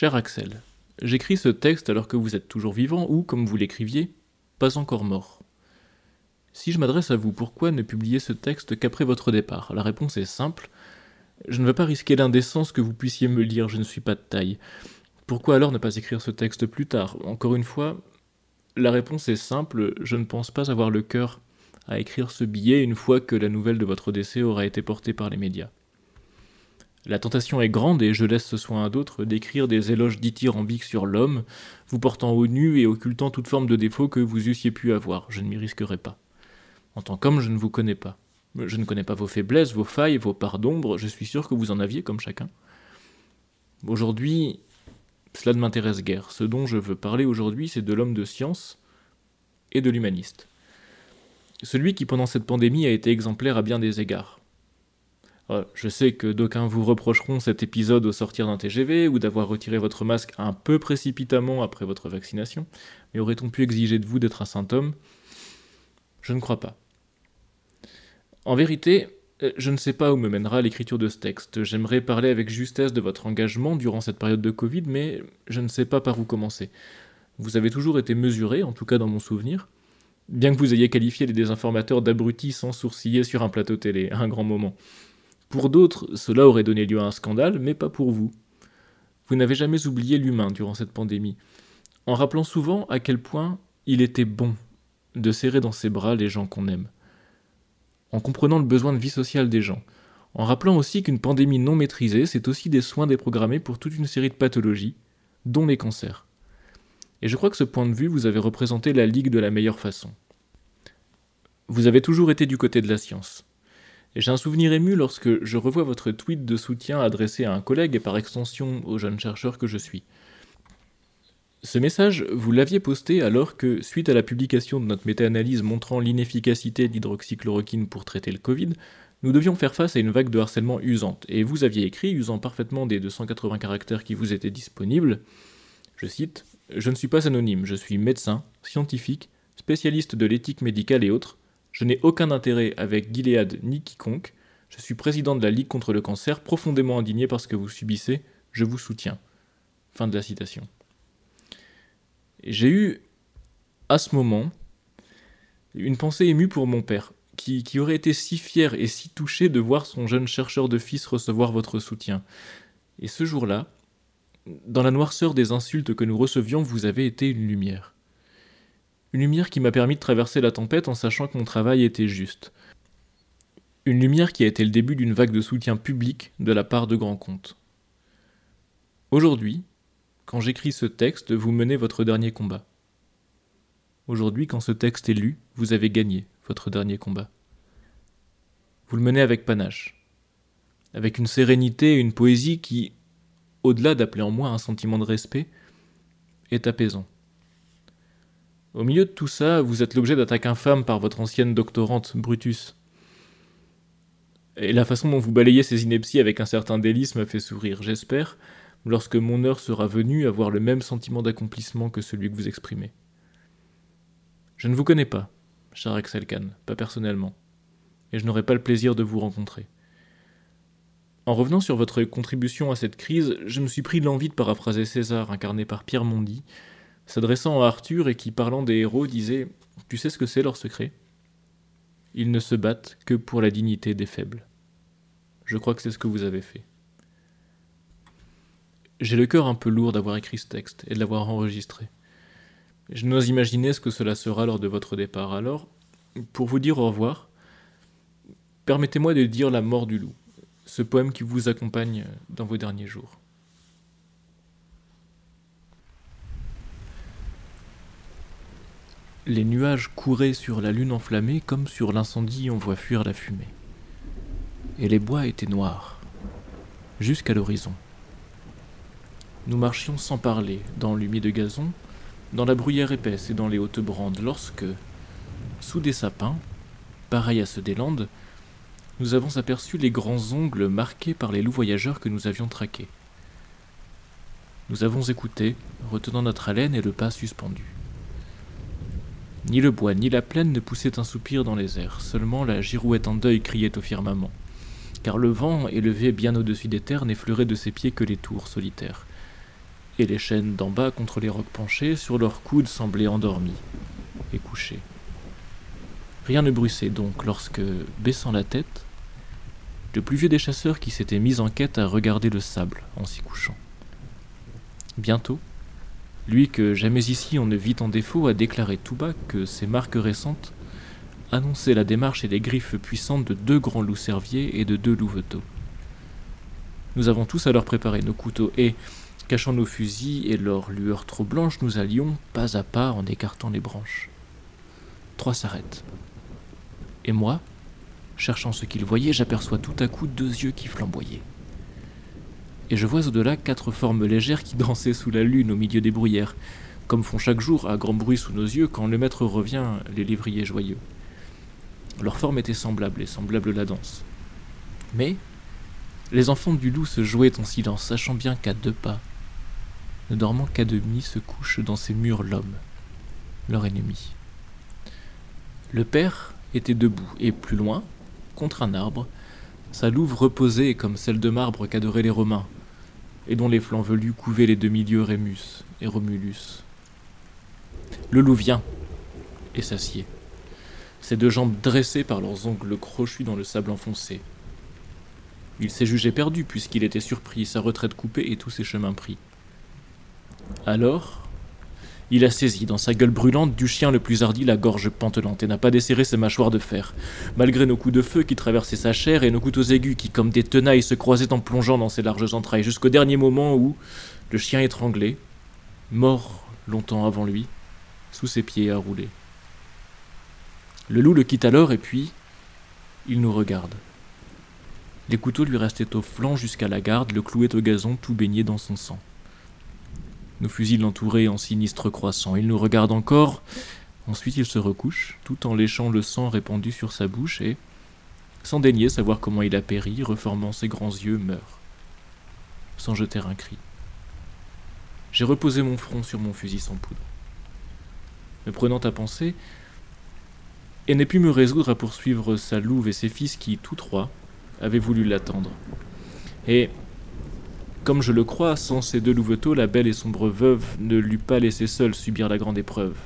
Cher Axel, j'écris ce texte alors que vous êtes toujours vivant ou, comme vous l'écriviez, pas encore mort. Si je m'adresse à vous, pourquoi ne publier ce texte qu'après votre départ? La réponse est simple. Je ne veux pas risquer l'indécence que vous puissiez me lire, je ne suis pas de taille. Pourquoi alors ne pas écrire ce texte plus tard? Encore une fois, la réponse est simple, je ne pense pas avoir le cœur à écrire ce billet une fois que la nouvelle de votre décès aura été portée par les médias. La tentation est grande et je laisse ce soin à d'autres d'écrire des éloges dithyrambiques sur l'homme, vous portant au nu et occultant toute forme de défaut que vous eussiez pu avoir. Je ne m'y risquerai pas. En tant qu'homme, je ne vous connais pas. Je ne connais pas vos faiblesses, vos failles, vos parts d'ombre, je suis sûr que vous en aviez comme chacun. Aujourd'hui, cela ne m'intéresse guère. Ce dont je veux parler aujourd'hui, c'est de l'homme de science et de l'humaniste. Celui qui, pendant cette pandémie, a été exemplaire à bien des égards. Euh, je sais que d'aucuns vous reprocheront cet épisode au sortir d'un TGV ou d'avoir retiré votre masque un peu précipitamment après votre vaccination, mais aurait-on pu exiger de vous d'être un homme? Je ne crois pas. En vérité, euh, je ne sais pas où me mènera l'écriture de ce texte. J'aimerais parler avec justesse de votre engagement durant cette période de Covid, mais je ne sais pas par où commencer. Vous avez toujours été mesuré, en tout cas dans mon souvenir, bien que vous ayez qualifié les désinformateurs d'abrutis sans sourciller sur un plateau télé, un grand moment. Pour d'autres, cela aurait donné lieu à un scandale, mais pas pour vous. Vous n'avez jamais oublié l'humain durant cette pandémie, en rappelant souvent à quel point il était bon de serrer dans ses bras les gens qu'on aime en comprenant le besoin de vie sociale des gens, en rappelant aussi qu'une pandémie non maîtrisée, c'est aussi des soins déprogrammés pour toute une série de pathologies, dont les cancers. Et je crois que ce point de vue, vous avez représenté la Ligue de la meilleure façon. Vous avez toujours été du côté de la science. J'ai un souvenir ému lorsque je revois votre tweet de soutien adressé à un collègue et par extension au jeune chercheur que je suis. Ce message, vous l'aviez posté alors que, suite à la publication de notre méta-analyse montrant l'inefficacité d'hydroxychloroquine pour traiter le Covid, nous devions faire face à une vague de harcèlement usante, et vous aviez écrit, usant parfaitement des 280 caractères qui vous étaient disponibles, je cite, Je ne suis pas anonyme, je suis médecin, scientifique, spécialiste de l'éthique médicale et autres, je n'ai aucun intérêt avec Gilead ni quiconque, je suis président de la Ligue contre le cancer, profondément indigné par ce que vous subissez, je vous soutiens. Fin de la citation. J'ai eu, à ce moment, une pensée émue pour mon père, qui, qui, aurait été si fier et si touché de voir son jeune chercheur de fils recevoir votre soutien. Et ce jour-là, dans la noirceur des insultes que nous recevions, vous avez été une lumière. Une lumière qui m'a permis de traverser la tempête en sachant que mon travail était juste. Une lumière qui a été le début d'une vague de soutien public de la part de grands comptes. Aujourd'hui, quand j'écris ce texte, vous menez votre dernier combat. Aujourd'hui, quand ce texte est lu, vous avez gagné votre dernier combat. Vous le menez avec panache, avec une sérénité et une poésie qui, au-delà d'appeler en moi un sentiment de respect, est apaisant. Au milieu de tout ça, vous êtes l'objet d'attaques infâmes par votre ancienne doctorante, Brutus. Et la façon dont vous balayez ces inepties avec un certain délice m'a fait sourire. J'espère lorsque mon heure sera venue, avoir le même sentiment d'accomplissement que celui que vous exprimez. Je ne vous connais pas, cher Axel pas personnellement, et je n'aurai pas le plaisir de vous rencontrer. En revenant sur votre contribution à cette crise, je me suis pris l'envie de paraphraser César, incarné par Pierre Mondy, s'adressant à Arthur et qui, parlant des héros, disait Tu sais ce que c'est leur secret? Ils ne se battent que pour la dignité des faibles. Je crois que c'est ce que vous avez fait. J'ai le cœur un peu lourd d'avoir écrit ce texte et de l'avoir enregistré. Je n'ose imaginer ce que cela sera lors de votre départ. Alors, pour vous dire au revoir, permettez-moi de dire La mort du loup, ce poème qui vous accompagne dans vos derniers jours. Les nuages couraient sur la lune enflammée comme sur l'incendie on voit fuir la fumée. Et les bois étaient noirs, jusqu'à l'horizon. Nous marchions sans parler, dans l'humide gazon, dans la bruyère épaisse et dans les hautes brandes, lorsque, sous des sapins, pareils à ceux des Landes, nous avons aperçu les grands ongles marqués par les loups voyageurs que nous avions traqués. Nous avons écouté, retenant notre haleine et le pas suspendu. Ni le bois ni la plaine ne poussaient un soupir dans les airs, seulement la girouette en deuil criait au firmament, car le vent, élevé bien au-dessus des terres, n'effleurait de ses pieds que les tours solitaires et les chaînes d'en bas contre les rocs penchés sur leurs coudes semblaient endormis et couchés. Rien ne bruissait donc lorsque, baissant la tête, le plus vieux des chasseurs qui s'était mis en quête à regarder le sable en s'y couchant. Bientôt, lui que jamais ici on ne vit en défaut a déclaré tout bas que ces marques récentes annonçaient la démarche et les griffes puissantes de deux grands loups cerviers et de deux louveteaux. Nous avons tous alors préparé nos couteaux et, cachant nos fusils et leurs lueurs trop blanches, nous allions pas à pas en écartant les branches. Trois s'arrêtent. Et moi, cherchant ce qu'ils voyaient, j'aperçois tout à coup deux yeux qui flamboyaient. Et je vois au-delà quatre formes légères qui dansaient sous la lune au milieu des bruyères, comme font chaque jour à grand bruit sous nos yeux quand le maître revient, les lévriers joyeux. Leur forme était semblable et semblable la danse. Mais les enfants du loup se jouaient en silence, sachant bien qu'à deux pas, ne dormant qu'à demi, se couche dans ces murs l'homme, leur ennemi. Le père était debout, et plus loin, contre un arbre, sa louve reposait comme celle de marbre qu'adoraient les Romains, et dont les flancs velus couvaient les demi-lieux Rémus et Romulus. Le loup vient et s'assied, ses deux jambes dressées par leurs ongles crochus dans le sable enfoncé. Il s'est jugé perdu puisqu'il était surpris, sa retraite coupée et tous ses chemins pris. Alors, il a saisi dans sa gueule brûlante du chien le plus hardi la gorge pantelante et n'a pas desserré ses mâchoires de fer, malgré nos coups de feu qui traversaient sa chair et nos couteaux aigus qui, comme des tenailles, se croisaient en plongeant dans ses larges entrailles, jusqu'au dernier moment où, le chien étranglé, mort longtemps avant lui, sous ses pieds à rouler. Le loup le quitte alors et puis, il nous regarde. Les couteaux lui restaient au flanc jusqu'à la garde, le clouaient au gazon tout baigné dans son sang. Nos fusils l'entouraient en sinistre croissant. Il nous regarde encore, ensuite il se recouche, tout en léchant le sang répandu sur sa bouche, et, sans daigner savoir comment il a péri, reformant ses grands yeux, meurt, sans jeter un cri. J'ai reposé mon front sur mon fusil sans poudre. Me prenant à penser, et n'ai pu me résoudre à poursuivre sa louve et ses fils qui, tous trois, avait voulu l'attendre. Et, comme je le crois, sans ces deux louveteaux, la belle et sombre veuve ne l'eût pas laissé seule subir la grande épreuve.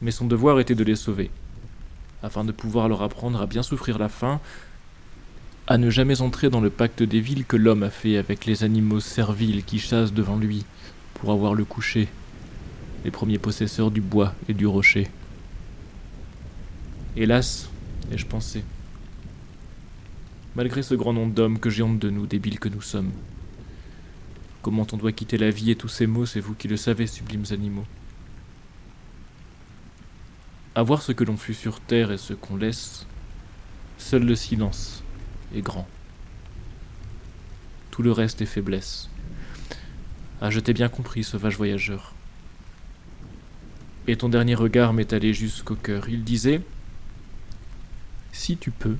Mais son devoir était de les sauver, afin de pouvoir leur apprendre à bien souffrir la faim, à ne jamais entrer dans le pacte des villes que l'homme a fait avec les animaux serviles qui chassent devant lui pour avoir le coucher, les premiers possesseurs du bois et du rocher. Hélas, ai-je pensé, malgré ce grand nombre d'hommes que j'ai honte de nous, débiles que nous sommes. Comment on doit quitter la vie et tous ces mots, c'est vous qui le savez, sublimes animaux. À voir ce que l'on fut sur terre et ce qu'on laisse, seul le silence est grand. Tout le reste est faiblesse. Ah, je t'ai bien compris, sauvage voyageur. Et ton dernier regard m'est allé jusqu'au cœur. Il disait Si tu peux,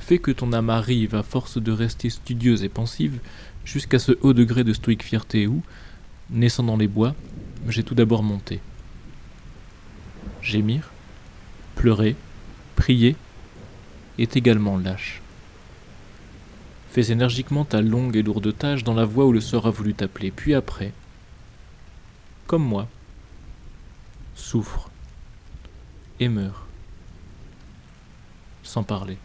fait que ton âme arrive, à force de rester studieuse et pensive, jusqu'à ce haut degré de stoïque fierté où, naissant dans les bois, j'ai tout d'abord monté. Gémir, pleurer, prier, est également lâche. Fais énergiquement ta longue et lourde tâche dans la voie où le sort a voulu t'appeler, puis après, comme moi, souffre et meurs, sans parler.